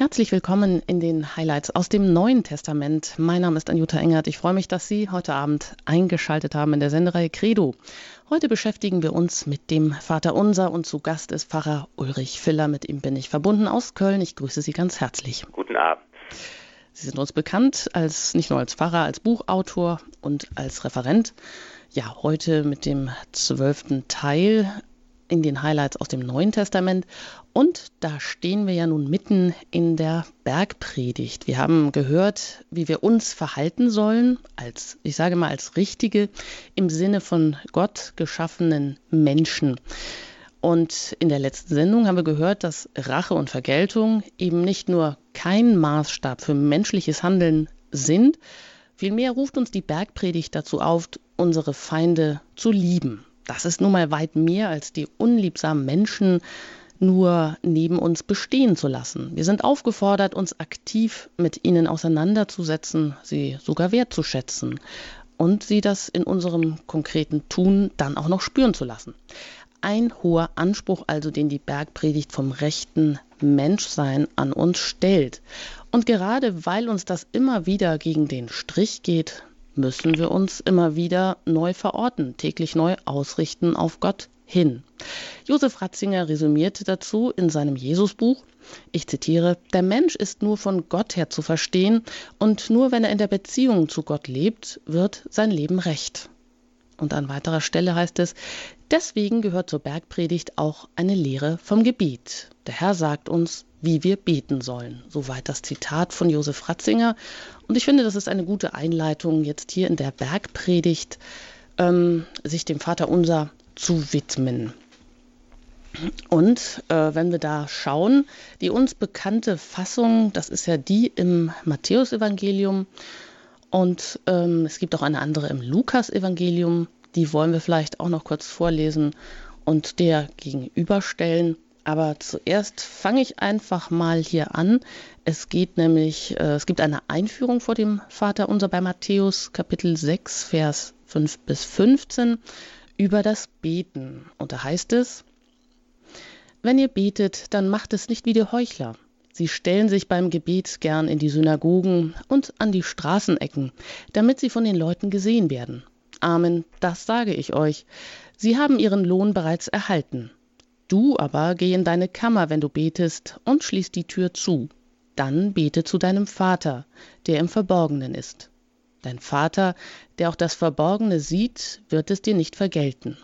Herzlich willkommen in den Highlights aus dem Neuen Testament. Mein Name ist Anjuta Engert. Ich freue mich, dass Sie heute Abend eingeschaltet haben in der Sendereihe Credo. Heute beschäftigen wir uns mit dem Vater Unser und zu Gast ist Pfarrer Ulrich Filler. Mit ihm bin ich verbunden aus Köln. Ich grüße Sie ganz herzlich. Guten Abend. Sie sind uns bekannt als nicht nur als Pfarrer, als Buchautor und als Referent. Ja, heute mit dem zwölften Teil in den Highlights aus dem Neuen Testament. Und da stehen wir ja nun mitten in der Bergpredigt. Wir haben gehört, wie wir uns verhalten sollen, als, ich sage mal, als richtige, im Sinne von Gott geschaffenen Menschen. Und in der letzten Sendung haben wir gehört, dass Rache und Vergeltung eben nicht nur kein Maßstab für menschliches Handeln sind, vielmehr ruft uns die Bergpredigt dazu auf, unsere Feinde zu lieben. Das ist nun mal weit mehr als die unliebsamen Menschen nur neben uns bestehen zu lassen. Wir sind aufgefordert, uns aktiv mit ihnen auseinanderzusetzen, sie sogar wertzuschätzen und sie das in unserem konkreten Tun dann auch noch spüren zu lassen. Ein hoher Anspruch also, den die Bergpredigt vom rechten Menschsein an uns stellt. Und gerade weil uns das immer wieder gegen den Strich geht, müssen wir uns immer wieder neu verorten, täglich neu ausrichten auf Gott hin. Josef Ratzinger resümierte dazu in seinem Jesusbuch, ich zitiere, der Mensch ist nur von Gott her zu verstehen und nur wenn er in der Beziehung zu Gott lebt, wird sein Leben recht. Und an weiterer Stelle heißt es, deswegen gehört zur Bergpredigt auch eine Lehre vom Gebet. Der Herr sagt uns, wie wir beten sollen. Soweit das Zitat von Josef Ratzinger. Und ich finde, das ist eine gute Einleitung, jetzt hier in der Bergpredigt ähm, sich dem Vater unser zu widmen. Und äh, wenn wir da schauen, die uns bekannte Fassung, das ist ja die im Matthäusevangelium und ähm, es gibt auch eine andere im Lukasevangelium, die wollen wir vielleicht auch noch kurz vorlesen und der gegenüberstellen. Aber zuerst fange ich einfach mal hier an. Es geht nämlich, äh, es gibt eine Einführung vor dem Vater unser bei Matthäus Kapitel 6, Vers 5 bis 15 über das Beten. Und da heißt es, wenn ihr betet, dann macht es nicht wie die Heuchler. Sie stellen sich beim Gebet gern in die Synagogen und an die Straßenecken, damit sie von den Leuten gesehen werden. Amen, das sage ich euch. Sie haben ihren Lohn bereits erhalten. Du aber geh in deine Kammer, wenn du betest, und schließ die Tür zu. Dann bete zu deinem Vater, der im Verborgenen ist. Dein Vater, der auch das Verborgene sieht, wird es dir nicht vergelten.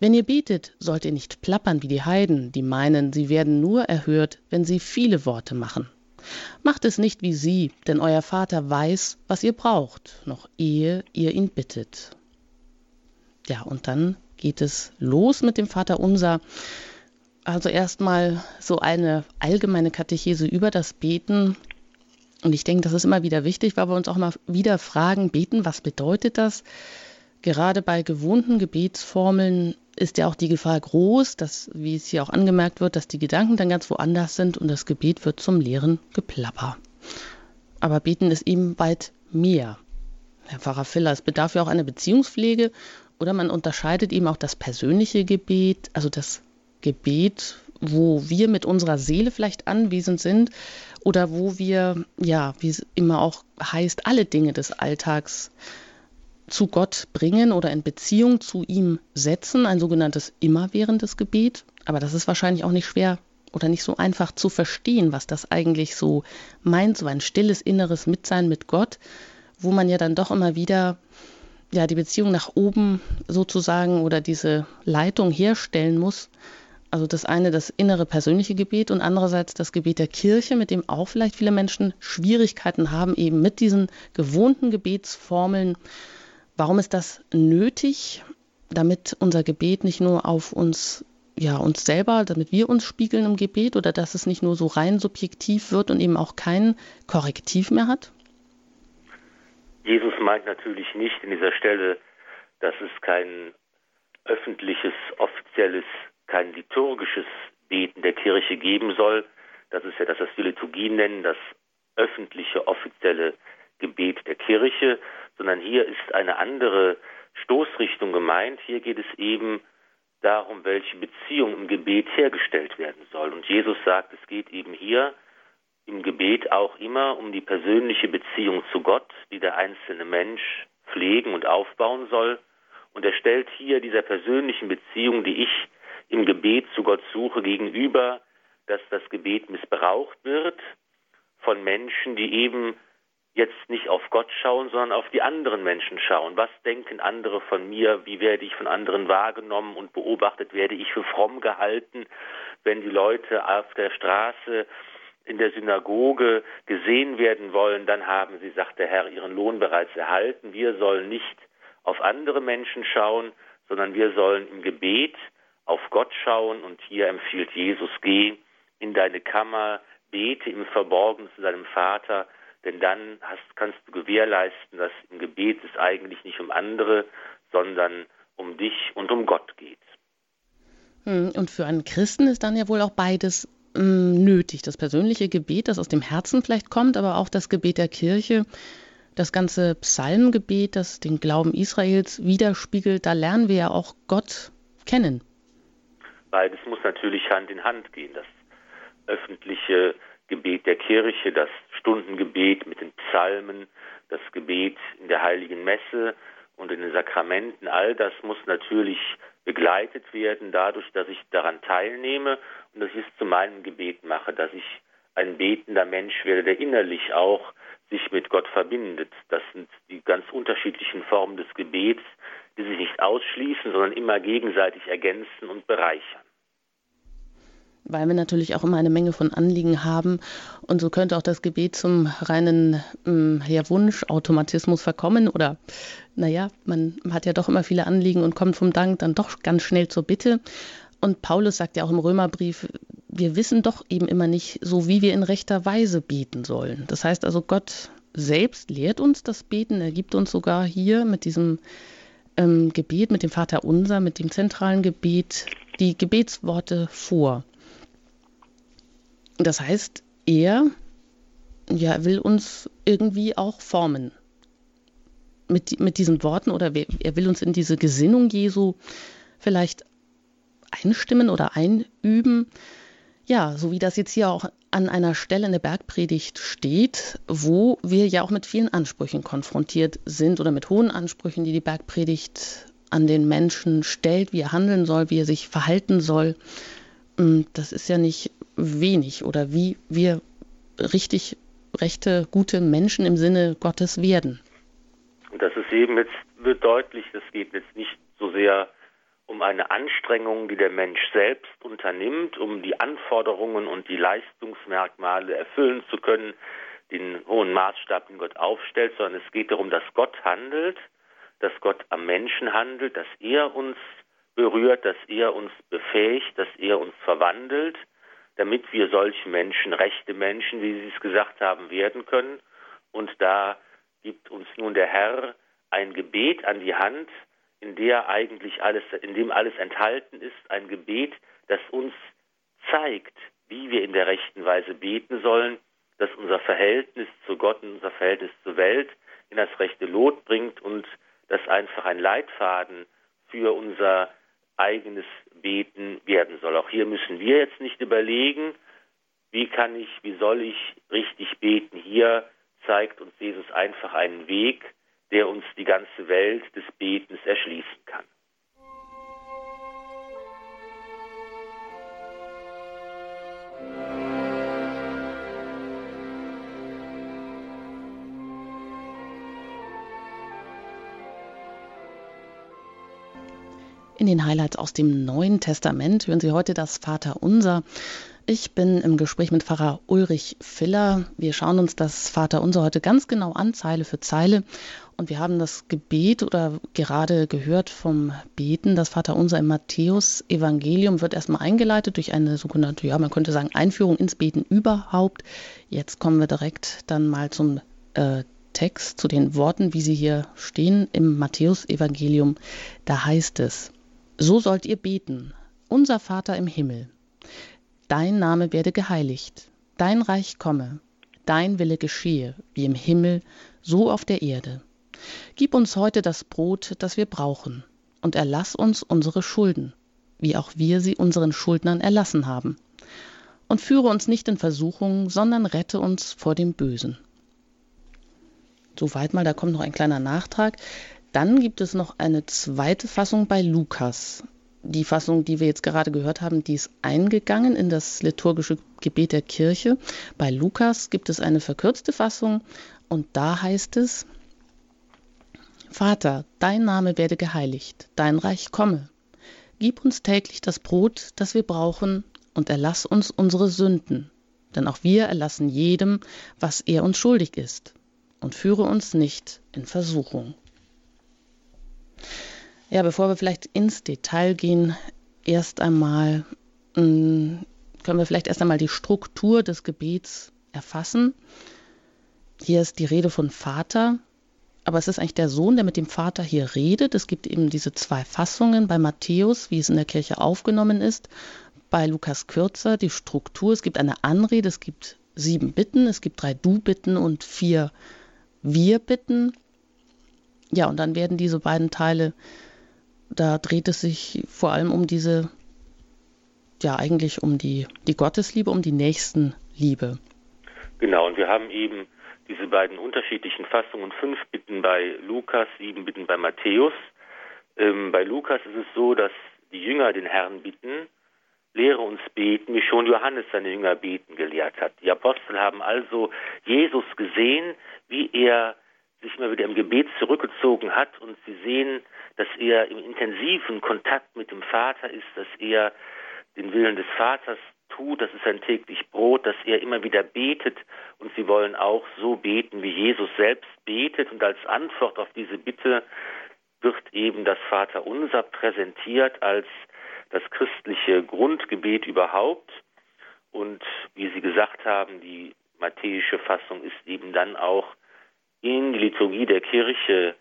Wenn ihr betet, sollt ihr nicht plappern wie die Heiden, die meinen, sie werden nur erhört, wenn sie viele Worte machen. Macht es nicht wie sie, denn euer Vater weiß, was ihr braucht, noch ehe ihr ihn bittet. Ja, und dann geht es los mit dem Vater Unser. Also erstmal so eine allgemeine Katechese über das Beten. Und ich denke, das ist immer wieder wichtig, weil wir uns auch mal wieder fragen, beten, was bedeutet das? Gerade bei gewohnten Gebetsformeln ist ja auch die Gefahr groß, dass, wie es hier auch angemerkt wird, dass die Gedanken dann ganz woanders sind und das Gebet wird zum leeren Geplapper. Aber beten ist eben weit mehr. Herr Pfarrer Filler, es bedarf ja auch einer Beziehungspflege oder man unterscheidet eben auch das persönliche Gebet, also das Gebet, wo wir mit unserer Seele vielleicht anwesend sind oder wo wir, ja, wie es immer auch heißt, alle Dinge des Alltags zu Gott bringen oder in Beziehung zu ihm setzen, ein sogenanntes immerwährendes Gebet. Aber das ist wahrscheinlich auch nicht schwer oder nicht so einfach zu verstehen, was das eigentlich so meint, so ein stilles inneres Mitsein mit Gott, wo man ja dann doch immer wieder ja, die Beziehung nach oben sozusagen oder diese Leitung herstellen muss. Also das eine das innere persönliche Gebet und andererseits das Gebet der Kirche, mit dem auch vielleicht viele Menschen Schwierigkeiten haben, eben mit diesen gewohnten Gebetsformeln. Warum ist das nötig? Damit unser Gebet nicht nur auf uns, ja, uns selber, damit wir uns spiegeln im Gebet oder dass es nicht nur so rein subjektiv wird und eben auch kein Korrektiv mehr hat? Jesus meint natürlich nicht in dieser Stelle, dass es kein öffentliches, offizielles, kein liturgisches Beten der Kirche geben soll. Das ist ja das, was wir Liturgien nennen, das öffentliche, offizielle Gebet der Kirche, sondern hier ist eine andere Stoßrichtung gemeint. Hier geht es eben darum, welche Beziehung im Gebet hergestellt werden soll. Und Jesus sagt, es geht eben hier im Gebet auch immer um die persönliche Beziehung zu Gott, die der einzelne Mensch pflegen und aufbauen soll. Und er stellt hier dieser persönlichen Beziehung, die ich im Gebet zu Gott suche, gegenüber, dass das Gebet missbraucht wird von Menschen, die eben jetzt nicht auf Gott schauen, sondern auf die anderen Menschen schauen. Was denken andere von mir? Wie werde ich von anderen wahrgenommen und beobachtet? Werde ich für fromm gehalten, wenn die Leute auf der Straße in der Synagoge gesehen werden wollen, dann haben sie, sagt der Herr, ihren Lohn bereits erhalten. Wir sollen nicht auf andere Menschen schauen, sondern wir sollen im Gebet auf Gott schauen. Und hier empfiehlt Jesus, geh in deine Kammer, bete im Verborgenen zu deinem Vater, denn dann hast, kannst du gewährleisten, dass im Gebet es eigentlich nicht um andere, sondern um dich und um Gott geht. Hm, und für einen Christen ist dann ja wohl auch beides nötig. Das persönliche Gebet, das aus dem Herzen vielleicht kommt, aber auch das Gebet der Kirche, das ganze Psalmgebet, das den Glauben Israels widerspiegelt, da lernen wir ja auch Gott kennen. Beides muss natürlich Hand in Hand gehen. Das öffentliche Gebet der Kirche, das Stundengebet mit den Psalmen, das Gebet in der heiligen Messe und in den Sakramenten, all das muss natürlich begleitet werden dadurch, dass ich daran teilnehme und dass ich es zu meinem Gebet mache, dass ich ein betender Mensch werde, der innerlich auch sich mit Gott verbindet. Das sind die ganz unterschiedlichen Formen des Gebets, die sich nicht ausschließen, sondern immer gegenseitig ergänzen und bereichern weil wir natürlich auch immer eine Menge von Anliegen haben. Und so könnte auch das Gebet zum reinen ähm, ja, Wunschautomatismus verkommen. Oder naja, man hat ja doch immer viele Anliegen und kommt vom Dank dann doch ganz schnell zur Bitte. Und Paulus sagt ja auch im Römerbrief, wir wissen doch eben immer nicht, so wie wir in rechter Weise beten sollen. Das heißt also, Gott selbst lehrt uns das Beten. Er gibt uns sogar hier mit diesem ähm, Gebet, mit dem Vater Unser, mit dem zentralen Gebet, die Gebetsworte vor. Das heißt, er ja, will uns irgendwie auch formen. Mit, mit diesen Worten oder er will uns in diese Gesinnung Jesu vielleicht einstimmen oder einüben. Ja, so wie das jetzt hier auch an einer Stelle in der Bergpredigt steht, wo wir ja auch mit vielen Ansprüchen konfrontiert sind oder mit hohen Ansprüchen, die die Bergpredigt an den Menschen stellt, wie er handeln soll, wie er sich verhalten soll. Das ist ja nicht wenig oder wie wir richtig rechte, gute Menschen im Sinne Gottes werden. Das ist eben jetzt deutlich, es geht jetzt nicht so sehr um eine Anstrengung, die der Mensch selbst unternimmt, um die Anforderungen und die Leistungsmerkmale erfüllen zu können, den hohen Maßstab, den Gott aufstellt, sondern es geht darum, dass Gott handelt, dass Gott am Menschen handelt, dass er uns berührt, dass er uns befähigt, dass er uns verwandelt, damit wir solche Menschen, rechte Menschen, wie Sie es gesagt haben, werden können. Und da gibt uns nun der Herr ein Gebet an die Hand, in der eigentlich alles, in dem alles enthalten ist, ein Gebet, das uns zeigt, wie wir in der rechten Weise beten sollen, das unser Verhältnis zu Gott und unser Verhältnis zur Welt in das rechte Lot bringt und das einfach ein Leitfaden für unser eigenes Beten werden soll. Auch hier müssen wir jetzt nicht überlegen, wie kann ich, wie soll ich richtig beten. Hier zeigt uns Jesus einfach einen Weg, der uns die ganze Welt des Betens erschließen kann. In den Highlights aus dem Neuen Testament hören Sie heute das Vater Unser. Ich bin im Gespräch mit Pfarrer Ulrich Filler. Wir schauen uns das Vater Unser heute ganz genau an, Zeile für Zeile. Und wir haben das Gebet oder gerade gehört vom Beten. Das Vater Unser im Matthäus Evangelium wird erstmal eingeleitet durch eine sogenannte, ja, man könnte sagen, Einführung ins Beten überhaupt. Jetzt kommen wir direkt dann mal zum äh, Text, zu den Worten, wie sie hier stehen im Matthäus Evangelium. Da heißt es, so sollt ihr beten, unser Vater im Himmel. Dein Name werde geheiligt, dein Reich komme, dein Wille geschehe, wie im Himmel, so auf der Erde. Gib uns heute das Brot, das wir brauchen, und erlass uns unsere Schulden, wie auch wir sie unseren Schuldnern erlassen haben. und führe uns nicht in Versuchung, sondern rette uns vor dem Bösen. Soweit mal, da kommt noch ein kleiner Nachtrag. Dann gibt es noch eine zweite Fassung bei Lukas. Die Fassung, die wir jetzt gerade gehört haben, die ist eingegangen in das liturgische Gebet der Kirche. Bei Lukas gibt es eine verkürzte Fassung und da heißt es, Vater, dein Name werde geheiligt, dein Reich komme. Gib uns täglich das Brot, das wir brauchen, und erlass uns unsere Sünden, denn auch wir erlassen jedem, was er uns schuldig ist, und führe uns nicht in Versuchung. Ja, bevor wir vielleicht ins Detail gehen, erst einmal hm, können wir vielleicht erst einmal die Struktur des Gebets erfassen. Hier ist die Rede von Vater, aber es ist eigentlich der Sohn, der mit dem Vater hier redet. Es gibt eben diese zwei Fassungen bei Matthäus, wie es in der Kirche aufgenommen ist, bei Lukas kürzer die Struktur. Es gibt eine Anrede, es gibt sieben Bitten, es gibt drei Du-Bitten und vier Wir-Bitten. Ja, und dann werden diese beiden Teile, da dreht es sich vor allem um diese, ja, eigentlich um die, die Gottesliebe, um die Nächstenliebe. Genau, und wir haben eben diese beiden unterschiedlichen Fassungen, fünf Bitten bei Lukas, sieben Bitten bei Matthäus. Ähm, bei Lukas ist es so, dass die Jünger den Herrn bitten, lehre uns beten, wie schon Johannes seine Jünger beten gelehrt hat. Die Apostel haben also Jesus gesehen, wie er sich mal wieder im Gebet zurückgezogen hat und sie sehen, dass er im intensiven Kontakt mit dem Vater ist, dass er den Willen des Vaters tut, das ist sein täglich Brot, dass er immer wieder betet und sie wollen auch so beten, wie Jesus selbst betet und als Antwort auf diese Bitte wird eben das Vaterunser präsentiert als das christliche Grundgebet überhaupt. Und wie Sie gesagt haben, die matthäische Fassung ist eben dann auch in die Liturgie der Kirche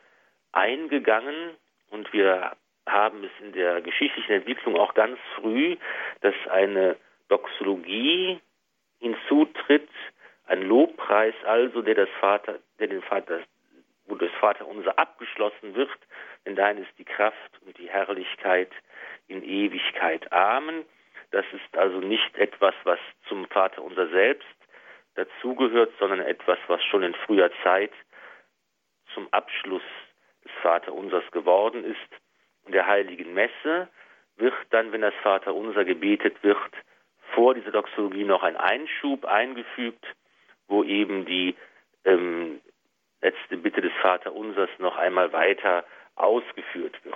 eingegangen. Und wir haben es in der geschichtlichen Entwicklung auch ganz früh, dass eine Doxologie hinzutritt, ein Lobpreis also, der das Vater, der den Vater, wo das Vater unser abgeschlossen wird, denn dein ist die Kraft und die Herrlichkeit in Ewigkeit. Amen. Das ist also nicht etwas, was zum Vater unser selbst dazugehört, sondern etwas, was schon in früher Zeit zum Abschluss des Vaterunsers geworden ist. In der heiligen Messe wird dann, wenn das Vaterunser gebetet wird, vor dieser Doxologie noch ein Einschub eingefügt, wo eben die ähm, letzte Bitte des Vaterunsers noch einmal weiter ausgeführt wird.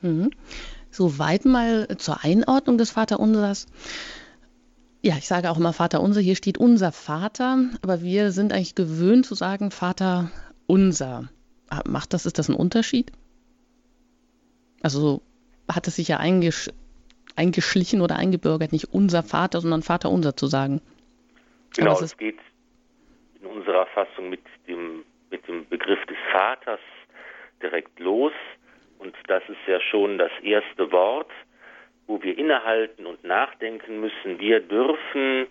Mhm. Soweit mal zur Einordnung des Vaterunsers. Ja, ich sage auch immer Vater unser. Hier steht unser Vater, aber wir sind eigentlich gewöhnt zu sagen Vater unser. Ah, macht das, ist das ein Unterschied? Also hat es sich ja eingesch eingeschlichen oder eingebürgert, nicht unser Vater, sondern Vater unser zu sagen. Genau, es geht in unserer Fassung mit dem, mit dem Begriff des Vaters direkt los. Und das ist ja schon das erste Wort, wo wir innehalten und nachdenken müssen. Wir dürfen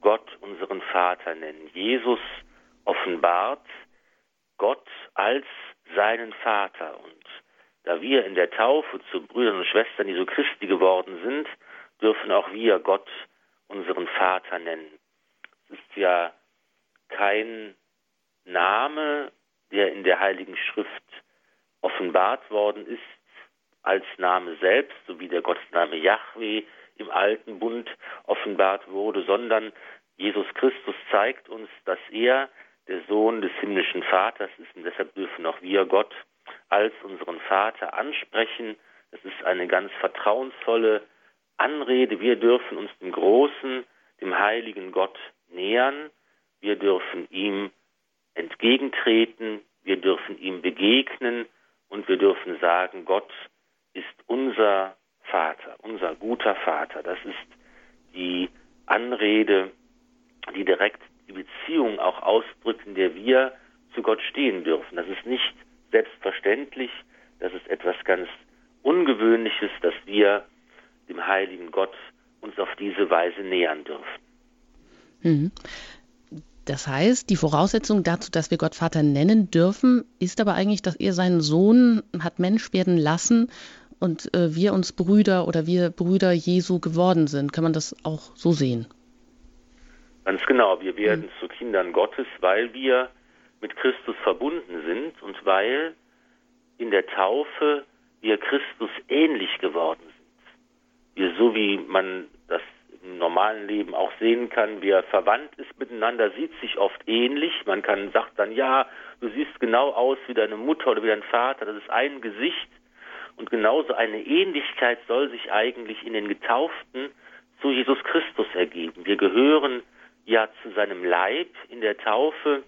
Gott unseren Vater nennen. Jesus offenbart Gott als seinen Vater. Und da wir in der Taufe zu Brüdern und Schwestern Jesu Christi geworden sind, dürfen auch wir Gott unseren Vater nennen. Es ist ja kein Name, der in der Heiligen Schrift offenbart worden ist als Name selbst, so wie der Gottesname Yahweh im alten Bund offenbart wurde, sondern Jesus Christus zeigt uns, dass er der Sohn des himmlischen Vaters ist und deshalb dürfen auch wir Gott als unseren Vater ansprechen. Es ist eine ganz vertrauensvolle Anrede. Wir dürfen uns dem großen, dem heiligen Gott nähern. Wir dürfen ihm entgegentreten. Wir dürfen ihm begegnen und wir dürfen sagen, Gott ist unser Vater, unser guter Vater. Das ist die Anrede, die direkt die Beziehung auch ausdrückt, in der wir zu Gott stehen dürfen. Das ist nicht selbstverständlich, das ist etwas ganz Ungewöhnliches, dass wir dem heiligen Gott uns auf diese Weise nähern dürfen. Mhm. Das heißt, die Voraussetzung dazu, dass wir Gott Vater nennen dürfen, ist aber eigentlich, dass er seinen Sohn hat Mensch werden lassen und äh, wir uns Brüder oder wir Brüder Jesu geworden sind. Kann man das auch so sehen? Ganz genau. Wir werden mhm. zu Kindern Gottes, weil wir mit Christus verbunden sind und weil in der Taufe wir Christus ähnlich geworden sind. Wir, so wie man das im normalen Leben auch sehen kann, wer verwandt ist miteinander, sieht sich oft ähnlich. Man kann sagt dann, ja, du siehst genau aus wie deine Mutter oder wie dein Vater, das ist ein Gesicht. Und genauso eine Ähnlichkeit soll sich eigentlich in den Getauften zu Jesus Christus ergeben. Wir gehören ja zu seinem Leib in der Taufe,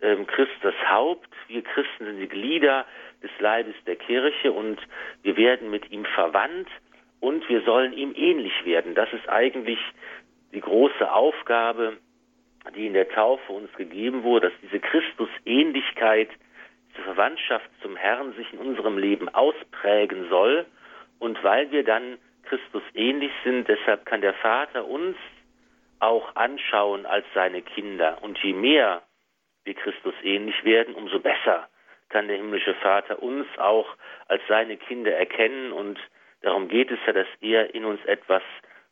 ähm, Christ Haupt, wir Christen sind die Glieder des Leibes der Kirche und wir werden mit ihm verwandt und wir sollen ihm ähnlich werden. Das ist eigentlich die große Aufgabe, die in der Taufe uns gegeben wurde, dass diese Christusähnlichkeit, diese Verwandtschaft zum Herrn sich in unserem Leben ausprägen soll. Und weil wir dann Christus ähnlich sind, deshalb kann der Vater uns auch anschauen als seine Kinder. Und je mehr wir Christus ähnlich werden, umso besser kann der himmlische Vater uns auch als seine Kinder erkennen und Darum geht es ja, dass er in uns etwas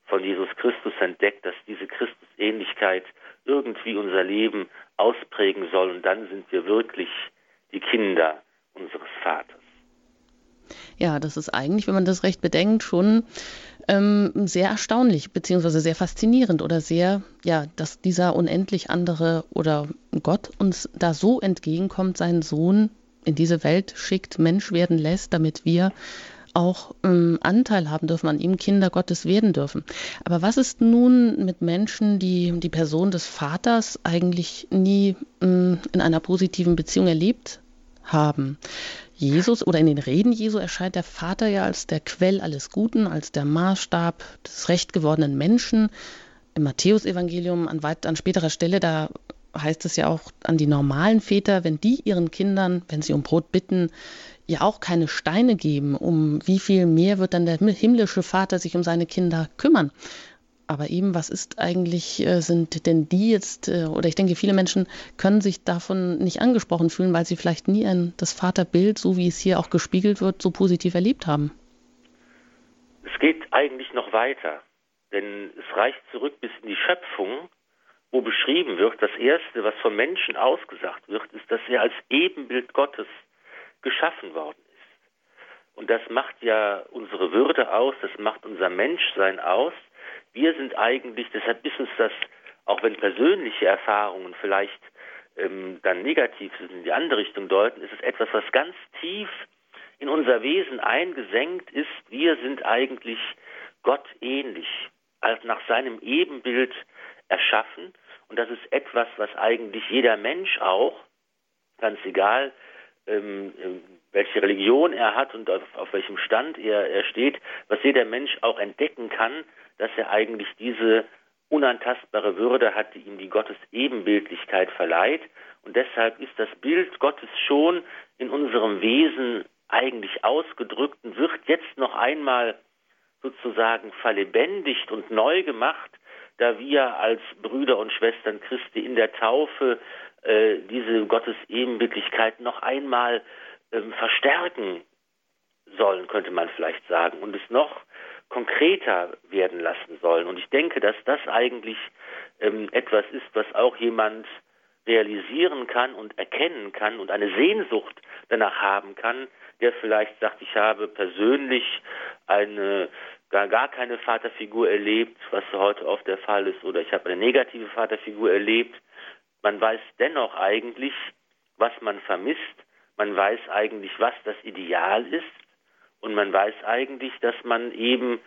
von Jesus Christus entdeckt, dass diese Christusähnlichkeit irgendwie unser Leben ausprägen soll. Und dann sind wir wirklich die Kinder unseres Vaters. Ja, das ist eigentlich, wenn man das recht bedenkt, schon ähm, sehr erstaunlich, beziehungsweise sehr faszinierend oder sehr, ja, dass dieser unendlich andere oder Gott uns da so entgegenkommt, seinen Sohn in diese Welt schickt, Mensch werden lässt, damit wir auch ähm, Anteil haben dürfen, an ihm Kinder Gottes werden dürfen. Aber was ist nun mit Menschen, die die Person des Vaters eigentlich nie ähm, in einer positiven Beziehung erlebt haben? Jesus oder in den Reden Jesu erscheint der Vater ja als der Quell alles Guten, als der Maßstab des recht gewordenen Menschen. Im Matthäusevangelium an, an späterer Stelle, da heißt es ja auch an die normalen Väter, wenn die ihren Kindern, wenn sie um Brot bitten, ja auch keine Steine geben, um wie viel mehr wird dann der himmlische Vater sich um seine Kinder kümmern. Aber eben, was ist eigentlich, äh, sind denn die jetzt, äh, oder ich denke, viele Menschen können sich davon nicht angesprochen fühlen, weil sie vielleicht nie ein, das Vaterbild, so wie es hier auch gespiegelt wird, so positiv erlebt haben. Es geht eigentlich noch weiter, denn es reicht zurück bis in die Schöpfung, wo beschrieben wird, das Erste, was vom Menschen ausgesagt wird, ist, dass er als Ebenbild Gottes geschaffen worden ist. Und das macht ja unsere Würde aus, das macht unser Menschsein aus. Wir sind eigentlich, deshalb ist uns das, auch wenn persönliche Erfahrungen vielleicht ähm, dann negativ sind, in die andere Richtung deuten, ist es etwas, was ganz tief in unser Wesen eingesenkt ist. Wir sind eigentlich Gott ähnlich, als nach seinem Ebenbild erschaffen. Und das ist etwas, was eigentlich jeder Mensch auch, ganz egal, ähm, ähm, welche Religion er hat und auf, auf welchem Stand er, er steht, was jeder Mensch auch entdecken kann, dass er eigentlich diese unantastbare Würde hat, die ihm die Gottes Ebenbildlichkeit verleiht. Und deshalb ist das Bild Gottes schon in unserem Wesen eigentlich ausgedrückt und wird jetzt noch einmal sozusagen verlebendigt und neu gemacht, da wir als Brüder und Schwestern Christi in der Taufe äh, diese Gottes Ebenbildlichkeit noch einmal ähm, verstärken sollen, könnte man vielleicht sagen, und es noch konkreter werden lassen sollen. Und ich denke, dass das eigentlich ähm, etwas ist, was auch jemand realisieren kann und erkennen kann und eine Sehnsucht danach haben kann, der vielleicht sagt, ich habe persönlich eine gar, gar keine Vaterfigur erlebt, was heute oft der Fall ist, oder ich habe eine negative Vaterfigur erlebt, man weiß dennoch eigentlich, was man vermisst. Man weiß eigentlich, was das Ideal ist. Und man weiß eigentlich, dass man eben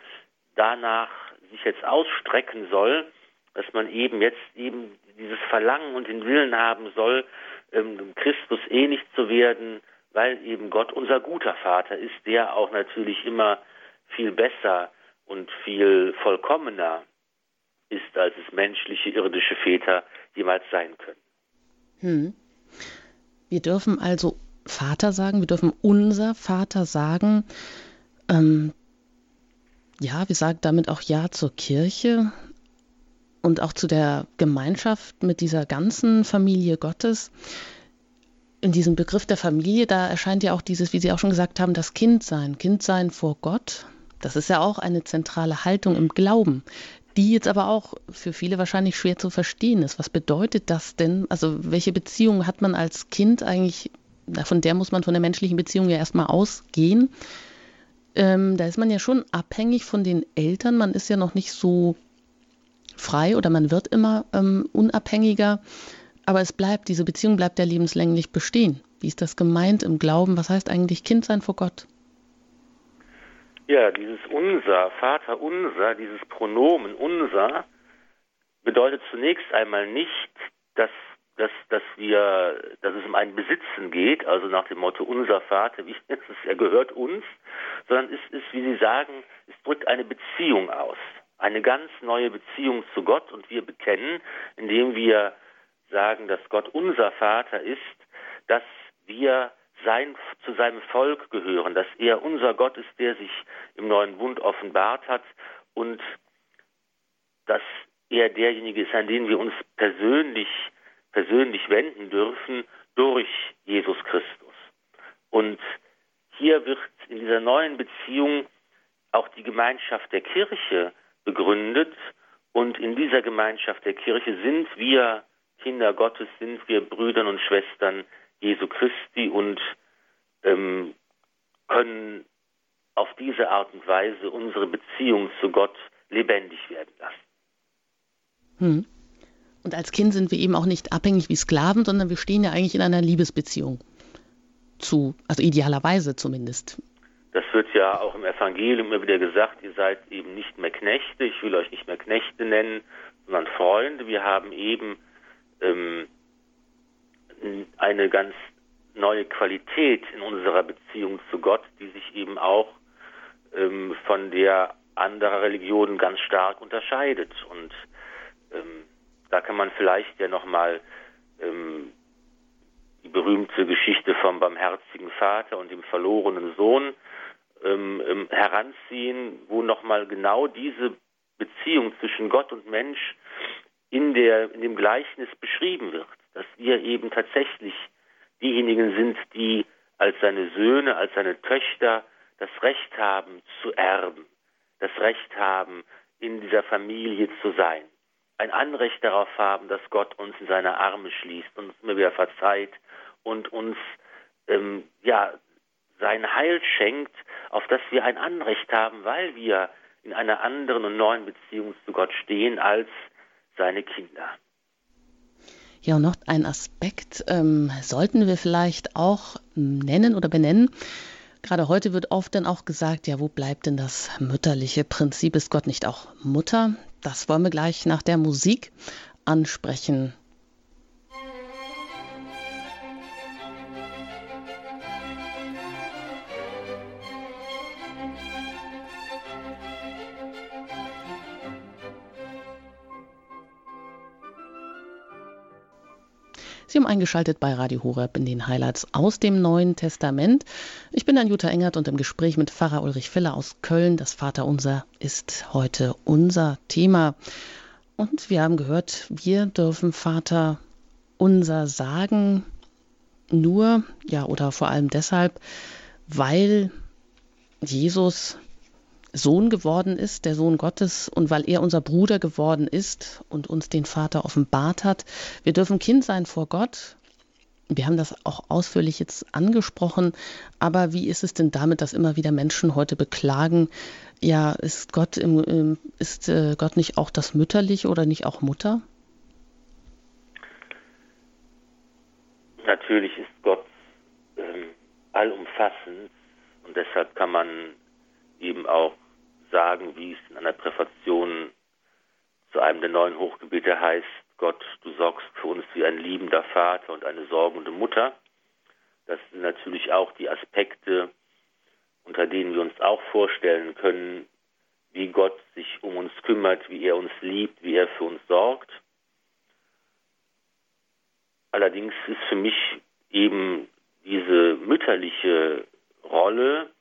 danach sich jetzt ausstrecken soll, dass man eben jetzt eben dieses Verlangen und den Willen haben soll, ähm, Christus ähnlich zu werden, weil eben Gott unser guter Vater ist, der auch natürlich immer viel besser und viel vollkommener ist, als es menschliche, irdische Väter jemals sein können. Hm. Wir dürfen also Vater sagen, wir dürfen unser Vater sagen. Ähm, ja, wir sagen damit auch Ja zur Kirche und auch zu der Gemeinschaft mit dieser ganzen Familie Gottes. in diesem Begriff der Familie, da erscheint ja auch dieses, wie Sie auch schon gesagt haben, das Kindsein, Kindsein vor Gott. Das ist ja auch eine zentrale Haltung im Glauben, die jetzt aber auch für viele wahrscheinlich schwer zu verstehen ist. Was bedeutet das denn? Also welche Beziehung hat man als Kind eigentlich? Von der muss man von der menschlichen Beziehung ja erstmal ausgehen. Ähm, da ist man ja schon abhängig von den Eltern. Man ist ja noch nicht so frei oder man wird immer ähm, unabhängiger. Aber es bleibt, diese Beziehung bleibt ja lebenslänglich bestehen. Wie ist das gemeint im Glauben? Was heißt eigentlich Kind sein vor Gott? Ja, dieses Unser, Vater unser, dieses Pronomen unser, bedeutet zunächst einmal nicht, dass, dass, dass, wir, dass es um ein Besitzen geht, also nach dem Motto unser Vater, wie er gehört uns, sondern es ist, wie Sie sagen, es drückt eine Beziehung aus, eine ganz neue Beziehung zu Gott. Und wir bekennen, indem wir sagen, dass Gott unser Vater ist, dass wir sein, zu seinem Volk gehören, dass er unser Gott ist, der sich im neuen Bund offenbart hat und dass er derjenige ist, an den wir uns persönlich, persönlich wenden dürfen durch Jesus Christus. Und hier wird in dieser neuen Beziehung auch die Gemeinschaft der Kirche begründet und in dieser Gemeinschaft der Kirche sind wir Kinder Gottes sind wir Brüdern und Schwestern Jesu Christi und ähm, können auf diese Art und Weise unsere Beziehung zu Gott lebendig werden lassen. Hm. Und als Kind sind wir eben auch nicht abhängig wie Sklaven, sondern wir stehen ja eigentlich in einer Liebesbeziehung zu, also idealerweise zumindest. Das wird ja auch im Evangelium immer wieder gesagt, ihr seid eben nicht mehr Knechte, ich will euch nicht mehr Knechte nennen, sondern Freunde. Wir haben eben ähm, eine ganz neue Qualität in unserer Beziehung zu Gott, die sich eben auch ähm, von der anderer Religionen ganz stark unterscheidet. Und ähm, da kann man vielleicht ja nochmal ähm, die berühmte Geschichte vom barmherzigen Vater und dem verlorenen Sohn ähm, ähm, heranziehen, wo nochmal genau diese Beziehung zwischen Gott und Mensch in, der, in dem Gleichnis beschrieben wird, dass wir eben tatsächlich diejenigen sind, die als seine Söhne, als seine Töchter das Recht haben zu erben, das Recht haben, in dieser Familie zu sein, ein Anrecht darauf haben, dass Gott uns in seine Arme schließt und uns immer wieder verzeiht und uns ähm, ja sein Heil schenkt, auf das wir ein Anrecht haben, weil wir in einer anderen und neuen Beziehung zu Gott stehen als seine Kinder. Ja, und noch ein Aspekt ähm, sollten wir vielleicht auch nennen oder benennen. Gerade heute wird oft dann auch gesagt, ja, wo bleibt denn das mütterliche Prinzip? Ist Gott nicht auch Mutter? Das wollen wir gleich nach der Musik ansprechen. Eingeschaltet bei Radio Horeb in den Highlights aus dem Neuen Testament. Ich bin Jutta Engert und im Gespräch mit Pfarrer Ulrich Filler aus Köln. Das Vaterunser ist heute unser Thema. Und wir haben gehört, wir dürfen Vater unser sagen, nur, ja, oder vor allem deshalb, weil Jesus Sohn geworden ist, der Sohn Gottes, und weil er unser Bruder geworden ist und uns den Vater offenbart hat. Wir dürfen Kind sein vor Gott. Wir haben das auch ausführlich jetzt angesprochen, aber wie ist es denn damit, dass immer wieder Menschen heute beklagen, ja, ist Gott, im, ist äh, Gott nicht auch das Mütterliche oder nicht auch Mutter? Natürlich ist Gott ähm, allumfassend und deshalb kann man eben auch sagen, wie es in einer Präfation zu einem der neuen Hochgebete heißt, Gott, du sorgst für uns wie ein liebender Vater und eine sorgende Mutter. Das sind natürlich auch die Aspekte, unter denen wir uns auch vorstellen können, wie Gott sich um uns kümmert, wie er uns liebt, wie er für uns sorgt. Allerdings ist für mich eben diese mütterliche Rolle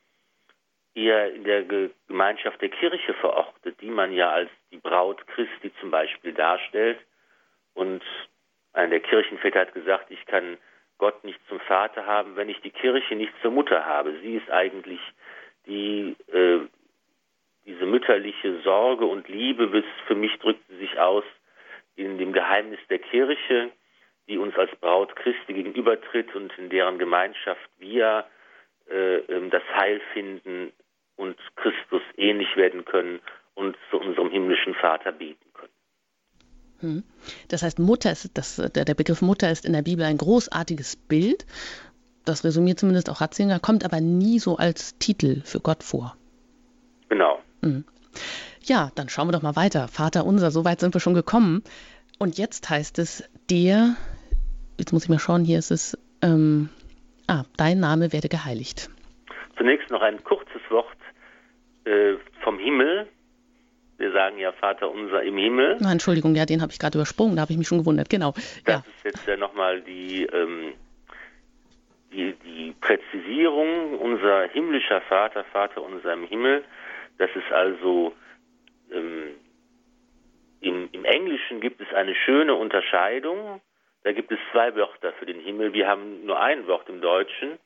eher in der Gemeinschaft der Kirche verortet, die man ja als die Braut Christi zum Beispiel darstellt. Und einer der Kirchenväter hat gesagt, ich kann Gott nicht zum Vater haben, wenn ich die Kirche nicht zur Mutter habe. Sie ist eigentlich die, äh, diese mütterliche Sorge und Liebe, für mich drückt sie sich aus in dem Geheimnis der Kirche, die uns als Braut Christi gegenübertritt und in deren Gemeinschaft wir äh, ähm, das Heil finden und Christus ähnlich werden können und zu unserem himmlischen Vater beten können. Hm. Das heißt, Mutter ist das, der Begriff Mutter ist in der Bibel ein großartiges Bild. Das resümiert zumindest auch Ratzinger, kommt aber nie so als Titel für Gott vor. Genau. Hm. Ja, dann schauen wir doch mal weiter. Vater unser, so weit sind wir schon gekommen. Und jetzt heißt es, der, jetzt muss ich mal schauen, hier ist es, ähm, ah, dein Name werde geheiligt. Zunächst noch ein kurzes Wort äh, vom Himmel. Wir sagen ja Vater unser im Himmel. Na, Entschuldigung, ja, den habe ich gerade übersprungen, da habe ich mich schon gewundert, genau. Das ja. ist jetzt ja nochmal die, ähm, die, die Präzisierung, unser himmlischer Vater, Vater unser im Himmel. Das ist also ähm, im, im Englischen gibt es eine schöne Unterscheidung. Da gibt es zwei Wörter für den Himmel. Wir haben nur ein Wort im Deutschen.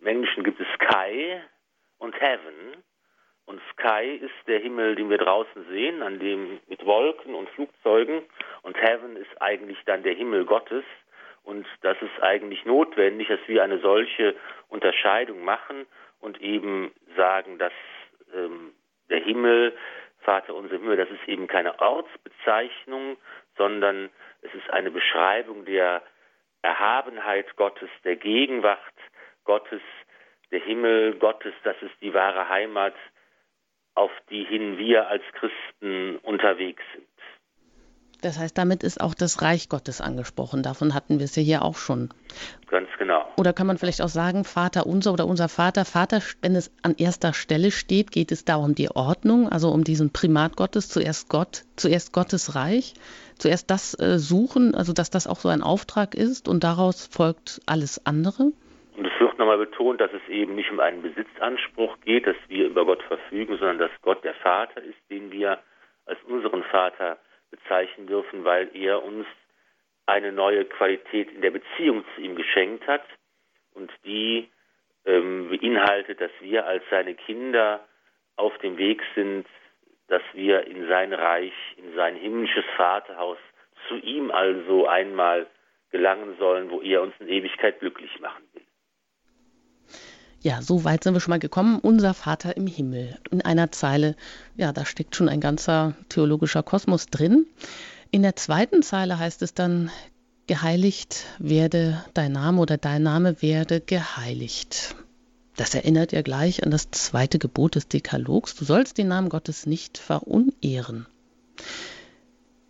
Im Englischen gibt es Sky und Heaven. Und Sky ist der Himmel, den wir draußen sehen, an dem mit Wolken und Flugzeugen. Und Heaven ist eigentlich dann der Himmel Gottes. Und das ist eigentlich notwendig, dass wir eine solche Unterscheidung machen und eben sagen, dass ähm, der Himmel, Vater unser Himmel, das ist eben keine Ortsbezeichnung, sondern es ist eine Beschreibung der Erhabenheit Gottes, der Gegenwart Gottes, der Himmel Gottes, das ist die wahre Heimat, auf die hin wir als Christen unterwegs sind. Das heißt, damit ist auch das Reich Gottes angesprochen. Davon hatten wir es ja hier auch schon. Ganz genau. Oder kann man vielleicht auch sagen, Vater unser oder unser Vater, Vater, wenn es an erster Stelle steht, geht es da um die Ordnung, also um diesen Primat Gottes, zuerst Gott, zuerst Gottes Reich, zuerst das äh, suchen, also dass das auch so ein Auftrag ist und daraus folgt alles andere? Und es wird nochmal betont, dass es eben nicht um einen Besitzanspruch geht, dass wir über Gott verfügen, sondern dass Gott der Vater ist, den wir als unseren Vater bezeichnen dürfen, weil er uns eine neue Qualität in der Beziehung zu ihm geschenkt hat und die ähm, beinhaltet, dass wir als seine Kinder auf dem Weg sind, dass wir in sein Reich, in sein himmlisches Vaterhaus, zu ihm also einmal gelangen sollen, wo er uns in Ewigkeit glücklich machen will. Ja, so weit sind wir schon mal gekommen. Unser Vater im Himmel. In einer Zeile, ja, da steckt schon ein ganzer theologischer Kosmos drin. In der zweiten Zeile heißt es dann, geheiligt werde dein Name oder dein Name werde geheiligt. Das erinnert ja gleich an das zweite Gebot des Dekalogs. Du sollst den Namen Gottes nicht verunehren.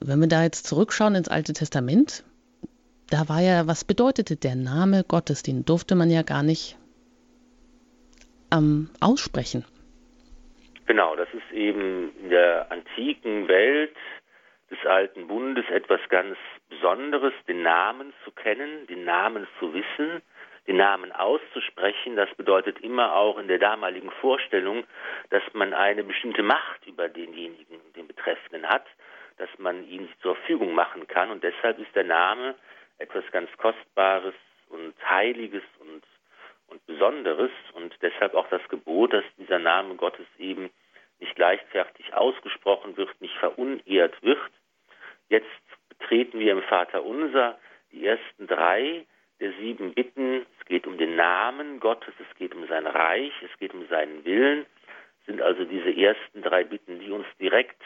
Wenn wir da jetzt zurückschauen ins Alte Testament, da war ja, was bedeutete der Name Gottes? Den durfte man ja gar nicht ähm, aussprechen. Genau, das ist eben in der antiken Welt des Alten Bundes etwas ganz Besonderes, den Namen zu kennen, den Namen zu wissen, den Namen auszusprechen. Das bedeutet immer auch in der damaligen Vorstellung, dass man eine bestimmte Macht über denjenigen, den Betreffenden hat, dass man ihn zur Verfügung machen kann. Und deshalb ist der Name etwas ganz Kostbares und Heiliges und und Besonderes und deshalb auch das Gebot, dass dieser Name Gottes eben nicht leichtfertig ausgesprochen wird, nicht verunehrt wird. Jetzt betreten wir im Vater Unser die ersten drei der sieben Bitten. Es geht um den Namen Gottes, es geht um sein Reich, es geht um seinen Willen. Es sind also diese ersten drei Bitten, die uns direkt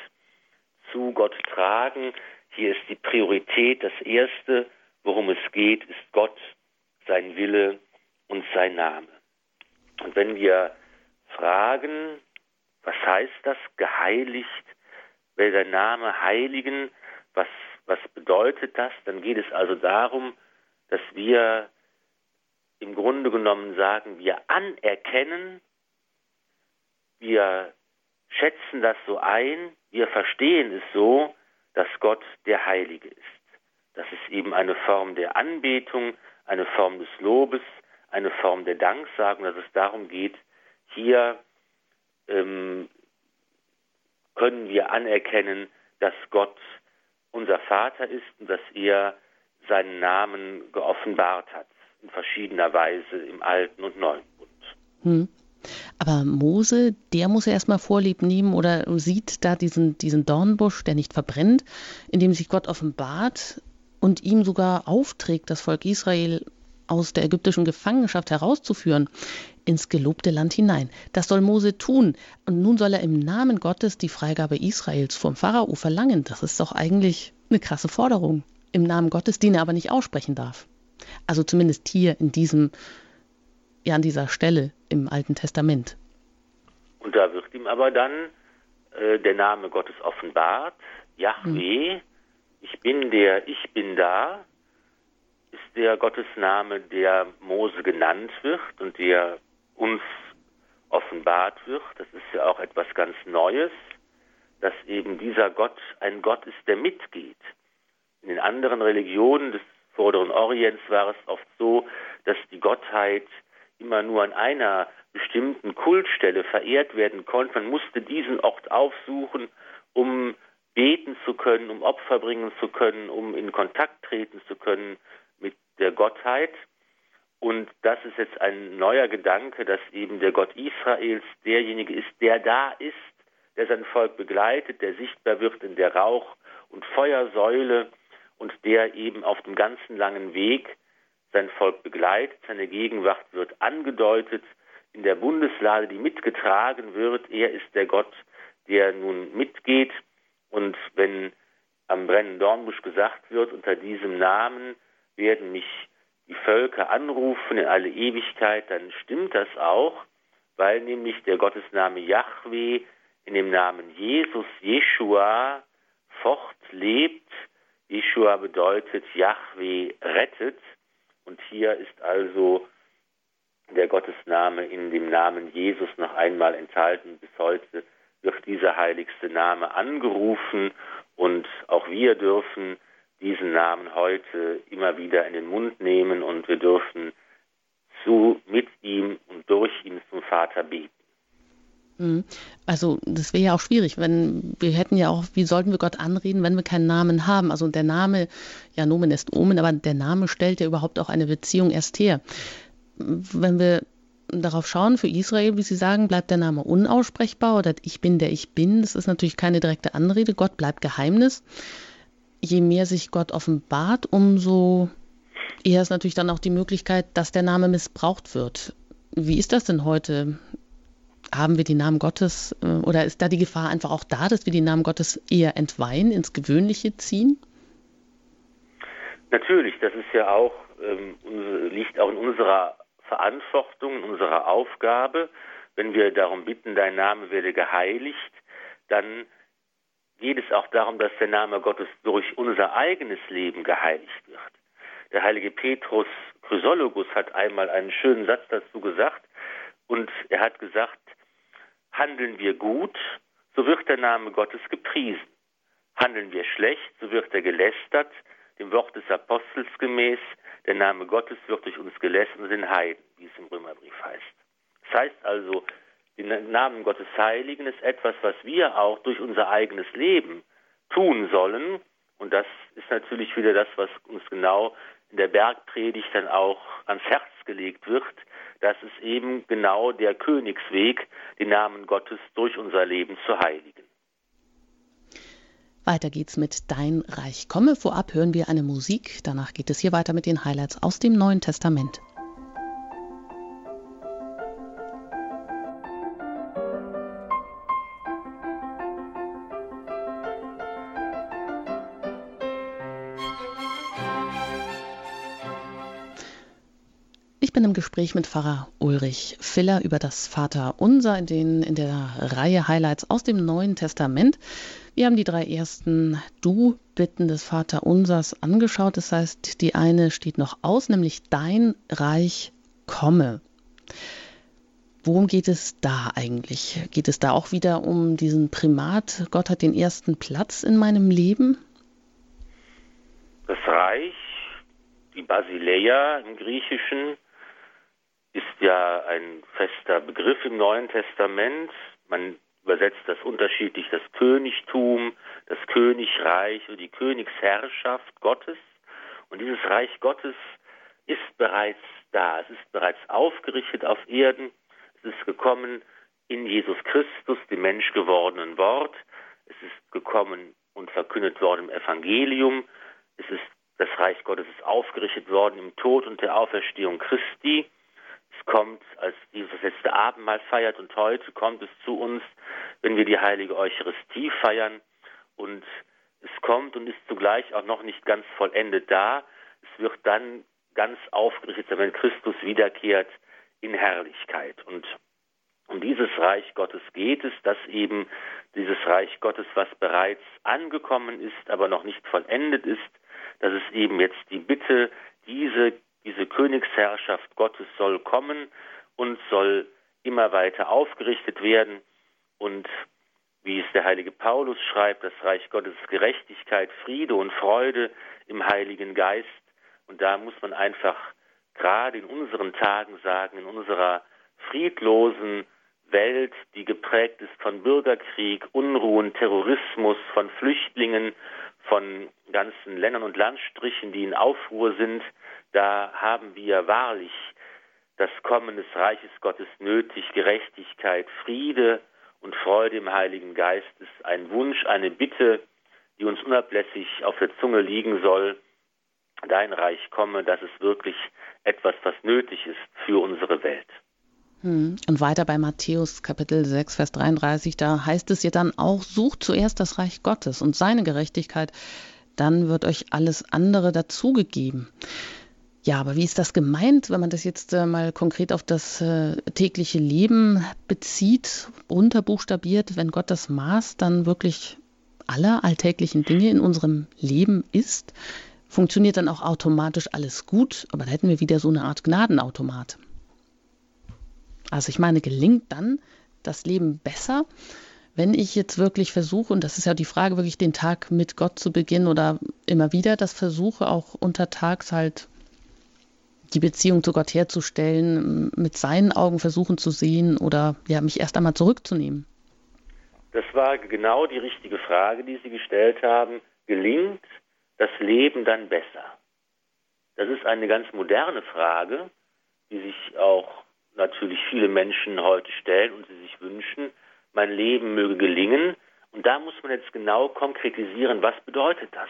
zu Gott tragen. Hier ist die Priorität. Das erste, worum es geht, ist Gott, sein Wille und sein Name. Und wenn wir fragen, was heißt das, geheiligt, will der Name heiligen, was, was bedeutet das, dann geht es also darum, dass wir im Grunde genommen sagen, wir anerkennen, wir schätzen das so ein, wir verstehen es so, dass Gott der Heilige ist. Das ist eben eine Form der Anbetung, eine Form des Lobes, eine Form der Danksagung, dass es darum geht, hier ähm, können wir anerkennen, dass Gott unser Vater ist und dass er seinen Namen geoffenbart hat. in verschiedener Weise im Alten und Neuen Bund. Hm. Aber Mose, der muss ja erstmal Vorlieb nehmen oder sieht da diesen, diesen Dornbusch, der nicht verbrennt, in dem sich Gott offenbart und ihm sogar aufträgt, das Volk Israel aus der ägyptischen Gefangenschaft herauszuführen, ins gelobte Land hinein. Das soll Mose tun. Und nun soll er im Namen Gottes die Freigabe Israels vom Pharao verlangen. Das ist doch eigentlich eine krasse Forderung. Im Namen Gottes, den er aber nicht aussprechen darf. Also zumindest hier in diesem, ja, an dieser Stelle im Alten Testament. Und da wird ihm aber dann äh, der Name Gottes offenbart, Yahweh, hm. ich bin der, ich bin da, ist der Gottesname, der Mose genannt wird und der uns offenbart wird. Das ist ja auch etwas ganz Neues, dass eben dieser Gott ein Gott ist, der mitgeht. In den anderen Religionen des vorderen Orients war es oft so, dass die Gottheit immer nur an einer bestimmten Kultstelle verehrt werden konnte. Man musste diesen Ort aufsuchen, um beten zu können, um Opfer bringen zu können, um in Kontakt treten zu können der Gottheit. Und das ist jetzt ein neuer Gedanke, dass eben der Gott Israels derjenige ist, der da ist, der sein Volk begleitet, der sichtbar wird in der Rauch- und Feuersäule und der eben auf dem ganzen langen Weg sein Volk begleitet. Seine Gegenwart wird angedeutet in der Bundeslade, die mitgetragen wird. Er ist der Gott, der nun mitgeht. Und wenn am brennenden Dornbusch gesagt wird, unter diesem Namen werden mich die Völker anrufen in alle Ewigkeit, dann stimmt das auch, weil nämlich der Gottesname Yahweh in dem Namen Jesus, Jeshua, fortlebt. Jeshua bedeutet Yahweh rettet. Und hier ist also der Gottesname in dem Namen Jesus noch einmal enthalten. Bis heute wird dieser heiligste Name angerufen und auch wir dürfen diesen Namen heute immer wieder in den Mund nehmen und wir dürfen zu, mit ihm und durch ihn zum Vater beten. Mhm. Also das wäre ja auch schwierig, wenn wir hätten ja auch, wie sollten wir Gott anreden, wenn wir keinen Namen haben? Also der Name, ja Nomen ist Omen, aber der Name stellt ja überhaupt auch eine Beziehung erst her. Wenn wir darauf schauen, für Israel, wie Sie sagen, bleibt der Name unaussprechbar oder ich bin der ich bin, das ist natürlich keine direkte Anrede, Gott bleibt Geheimnis je mehr sich Gott offenbart, umso eher ist natürlich dann auch die Möglichkeit, dass der Name missbraucht wird. Wie ist das denn heute? Haben wir die Namen Gottes äh, oder ist da die Gefahr einfach auch da, dass wir die Namen Gottes eher entweihen, ins Gewöhnliche ziehen? Natürlich, das ist ja auch, ähm, liegt auch in unserer Verantwortung, in unserer Aufgabe. Wenn wir darum bitten, dein Name werde geheiligt, dann geht es auch darum, dass der Name Gottes durch unser eigenes Leben geheiligt wird. Der heilige Petrus Chrysologus hat einmal einen schönen Satz dazu gesagt und er hat gesagt, handeln wir gut, so wird der Name Gottes gepriesen. Handeln wir schlecht, so wird er gelästert, dem Wort des Apostels gemäß, der Name Gottes wird durch uns gelästert und den Heiden, wie es im Römerbrief heißt. Das heißt also, Namen Gottes heiligen, ist etwas, was wir auch durch unser eigenes Leben tun sollen. Und das ist natürlich wieder das, was uns genau in der Bergpredigt dann auch ans Herz gelegt wird. Das ist eben genau der Königsweg, den Namen Gottes durch unser Leben zu heiligen. Weiter geht's mit Dein Reich komme. Vorab hören wir eine Musik. Danach geht es hier weiter mit den Highlights aus dem Neuen Testament. Gespräch mit Pfarrer Ulrich Filler über das Vater Unser in, den, in der Reihe Highlights aus dem Neuen Testament. Wir haben die drei ersten Du-Bitten des Vater Unsers angeschaut. Das heißt, die eine steht noch aus, nämlich Dein Reich komme. Worum geht es da eigentlich? Geht es da auch wieder um diesen Primat? Gott hat den ersten Platz in meinem Leben? Das Reich, die Basileia im Griechischen, ist ja ein fester Begriff im Neuen Testament. Man übersetzt das unterschiedlich das Königtum, das Königreich und die Königsherrschaft Gottes. Und dieses Reich Gottes, ist bereits da. Es ist bereits aufgerichtet auf Erden. Es ist gekommen in Jesus Christus, dem menschgewordenen Wort. Es ist gekommen und verkündet worden im Evangelium. Es ist das Reich Gottes ist aufgerichtet worden im Tod und der Auferstehung Christi. Kommt, als Jesus letzte Abendmahl feiert und heute kommt es zu uns, wenn wir die heilige Eucharistie feiern und es kommt und ist zugleich auch noch nicht ganz vollendet da. Es wird dann ganz aufgerichtet, wenn Christus wiederkehrt in Herrlichkeit. Und um dieses Reich Gottes geht es, dass eben dieses Reich Gottes, was bereits angekommen ist, aber noch nicht vollendet ist, dass es eben jetzt die Bitte, diese, diese Königsherrschaft Gottes soll kommen und soll immer weiter aufgerichtet werden. Und wie es der heilige Paulus schreibt, das Reich Gottes Gerechtigkeit, Friede und Freude im Heiligen Geist. Und da muss man einfach gerade in unseren Tagen sagen, in unserer friedlosen Welt, die geprägt ist von Bürgerkrieg, Unruhen, Terrorismus, von Flüchtlingen, von ganzen Ländern und Landstrichen, die in Aufruhr sind, da haben wir wahrlich das Kommen des Reiches Gottes nötig, Gerechtigkeit, Friede und Freude im Heiligen Geist ist ein Wunsch, eine Bitte, die uns unablässig auf der Zunge liegen soll. Dein Reich komme, das ist wirklich etwas, was nötig ist für unsere Welt. Hm. Und weiter bei Matthäus Kapitel 6, Vers 33, da heißt es ja dann auch, sucht zuerst das Reich Gottes und seine Gerechtigkeit, dann wird euch alles andere dazugegeben. Ja, aber wie ist das gemeint, wenn man das jetzt äh, mal konkret auf das äh, tägliche Leben bezieht, runterbuchstabiert, wenn Gott das Maß dann wirklich aller alltäglichen Dinge in unserem Leben ist, funktioniert dann auch automatisch alles gut, aber da hätten wir wieder so eine Art Gnadenautomat. Also ich meine, gelingt dann das Leben besser, wenn ich jetzt wirklich versuche, und das ist ja die Frage, wirklich den Tag mit Gott zu beginnen oder immer wieder das versuche, auch untertags halt die Beziehung zu Gott herzustellen, mit seinen Augen versuchen zu sehen oder ja, mich erst einmal zurückzunehmen? Das war genau die richtige Frage, die Sie gestellt haben. Gelingt das Leben dann besser? Das ist eine ganz moderne Frage, die sich auch natürlich viele Menschen heute stellen und sie sich wünschen, mein Leben möge gelingen. Und da muss man jetzt genau konkretisieren, was bedeutet das?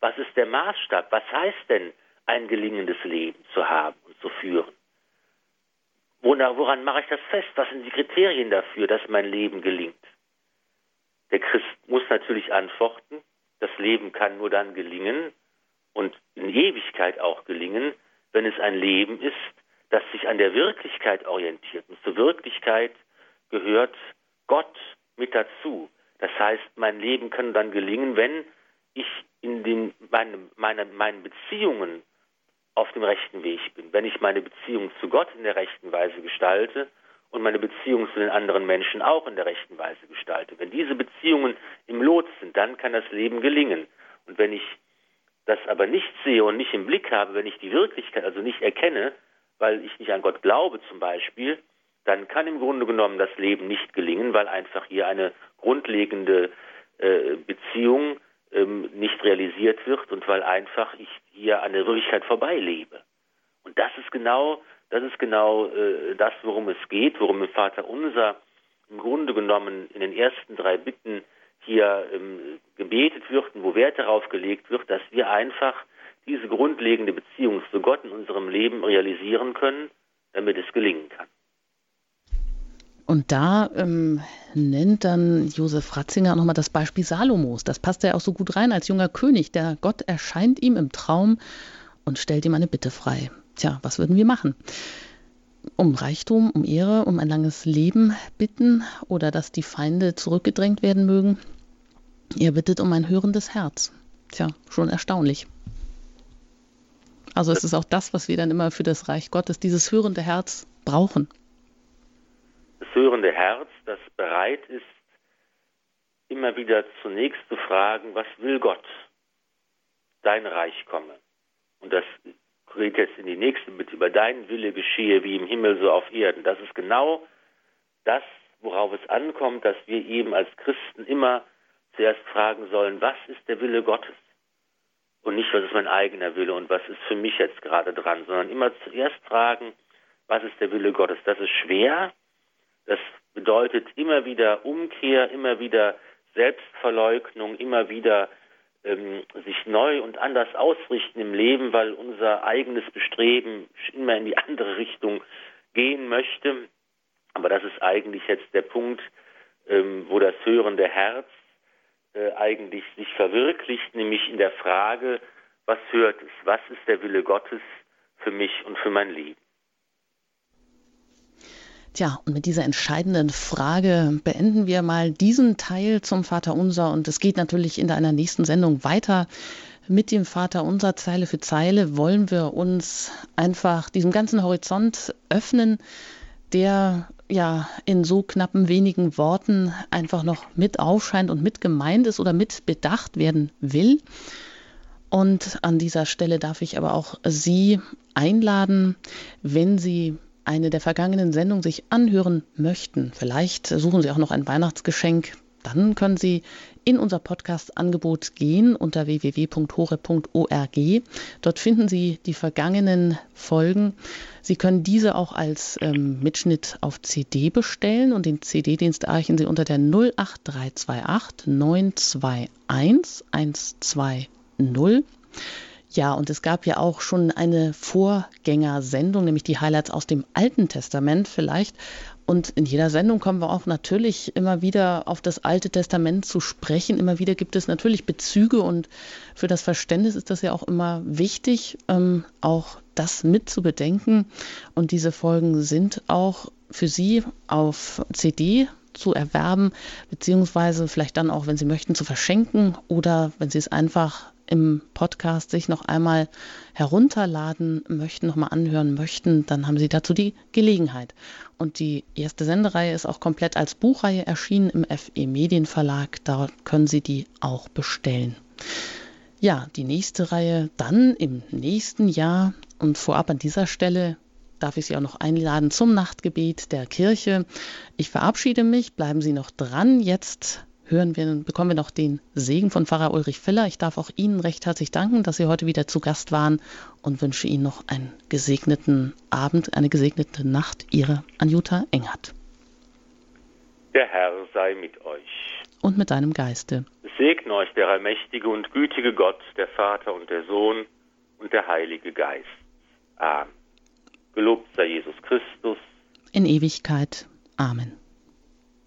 Was ist der Maßstab? Was heißt denn, ein gelingendes Leben zu haben und zu führen? Woran mache ich das fest? Was sind die Kriterien dafür, dass mein Leben gelingt? Der Christ muss natürlich antworten, das Leben kann nur dann gelingen und in Ewigkeit auch gelingen, wenn es ein Leben ist, das sich an der Wirklichkeit orientiert. Und zur Wirklichkeit gehört Gott mit dazu. Das heißt, mein Leben kann dann gelingen, wenn ich in den, meine, meine, meinen Beziehungen auf dem rechten Weg bin, wenn ich meine Beziehung zu Gott in der rechten Weise gestalte und meine Beziehung zu den anderen Menschen auch in der rechten Weise gestalte. Wenn diese Beziehungen im Lot sind, dann kann das Leben gelingen. Und wenn ich das aber nicht sehe und nicht im Blick habe, wenn ich die Wirklichkeit also nicht erkenne, weil ich nicht an Gott glaube zum Beispiel, dann kann im Grunde genommen das Leben nicht gelingen, weil einfach hier eine grundlegende äh, Beziehung ähm, nicht realisiert wird und weil einfach ich hier an der Wirklichkeit vorbeilebe. Und das ist genau, das ist genau äh, das, worum es geht, worum im Vater Unser im Grunde genommen in den ersten drei Bitten hier ähm, gebetet wird und wo Wert darauf gelegt wird, dass wir einfach diese grundlegende Beziehung zu Gott in unserem Leben realisieren können, damit es gelingen kann. Und da ähm, nennt dann Josef Ratzinger nochmal das Beispiel Salomos. Das passt ja auch so gut rein als junger König. Der Gott erscheint ihm im Traum und stellt ihm eine Bitte frei. Tja, was würden wir machen? Um Reichtum, um Ehre, um ein langes Leben bitten oder dass die Feinde zurückgedrängt werden mögen? Er bittet um ein hörendes Herz. Tja, schon erstaunlich. Also es ist auch das, was wir dann immer für das Reich Gottes, dieses hörende Herz brauchen. Das hörende Herz, das bereit ist, immer wieder zunächst zu fragen, was will Gott? Dein Reich komme. Und das geht jetzt in die nächste Bitte, über deinen Wille geschehe wie im Himmel so auf Erden. Das ist genau das, worauf es ankommt, dass wir eben als Christen immer zuerst fragen sollen, was ist der Wille Gottes? und nicht, was ist mein eigener Wille und was ist für mich jetzt gerade dran, sondern immer zuerst fragen, was ist der Wille Gottes. Das ist schwer. Das bedeutet immer wieder Umkehr, immer wieder Selbstverleugnung, immer wieder ähm, sich neu und anders ausrichten im Leben, weil unser eigenes Bestreben immer in die andere Richtung gehen möchte. Aber das ist eigentlich jetzt der Punkt, ähm, wo das hörende Herz äh, eigentlich sich verwirklicht, nämlich in der Frage, was hört es, was ist der Wille Gottes für mich und für mein Leben. Tja, und mit dieser entscheidenden Frage beenden wir mal diesen Teil zum Vater Unser und es geht natürlich in einer nächsten Sendung weiter. Mit dem Vater Unser Zeile für Zeile wollen wir uns einfach diesem ganzen Horizont öffnen, der ja in so knappen wenigen Worten einfach noch mit aufscheint und mit gemeint ist oder mit bedacht werden will. Und an dieser Stelle darf ich aber auch Sie einladen, wenn Sie eine der vergangenen Sendungen sich anhören möchten. Vielleicht suchen Sie auch noch ein Weihnachtsgeschenk. Dann können Sie in unser Podcast-Angebot gehen unter www.hore.org. Dort finden Sie die vergangenen Folgen. Sie können diese auch als ähm, Mitschnitt auf CD bestellen und den CD-Dienst erreichen Sie unter der 08328 921 120. Ja, und es gab ja auch schon eine Vorgängersendung, nämlich die Highlights aus dem Alten Testament. Vielleicht und in jeder Sendung kommen wir auch natürlich immer wieder auf das Alte Testament zu sprechen. Immer wieder gibt es natürlich Bezüge und für das Verständnis ist das ja auch immer wichtig, ähm, auch das mit zu bedenken. Und diese Folgen sind auch für Sie auf CD zu erwerben, beziehungsweise vielleicht dann auch, wenn Sie möchten, zu verschenken oder wenn Sie es einfach im Podcast sich noch einmal herunterladen möchten, noch mal anhören möchten, dann haben Sie dazu die Gelegenheit. Und die erste Sendereihe ist auch komplett als Buchreihe erschienen im FE Medienverlag. Da können Sie die auch bestellen. Ja, die nächste Reihe dann im nächsten Jahr und vorab an dieser Stelle darf ich Sie auch noch einladen zum Nachtgebet der Kirche. Ich verabschiede mich, bleiben Sie noch dran. Jetzt hören wir, bekommen wir noch den Segen von Pfarrer Ulrich Filler. Ich darf auch Ihnen recht herzlich danken, dass Sie heute wieder zu Gast waren und wünsche Ihnen noch einen gesegneten Abend, eine gesegnete Nacht. Ihre Anjuta Engert. Der Herr sei mit euch. Und mit deinem Geiste. Segne euch der allmächtige und gütige Gott, der Vater und der Sohn und der Heilige Geist. Amen. Gelobt sei Jesus Christus. In Ewigkeit. Amen.